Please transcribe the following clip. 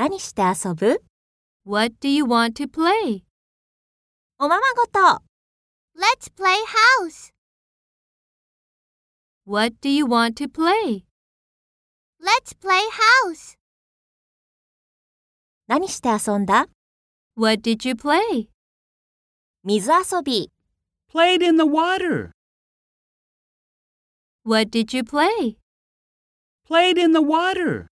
何して遊ぶ What do you want to play? おままごと Let's play house. What do you want to play? Let's play house. 何して遊んだ What did you play? 水遊び Played in the water. What did you play? Played in the water.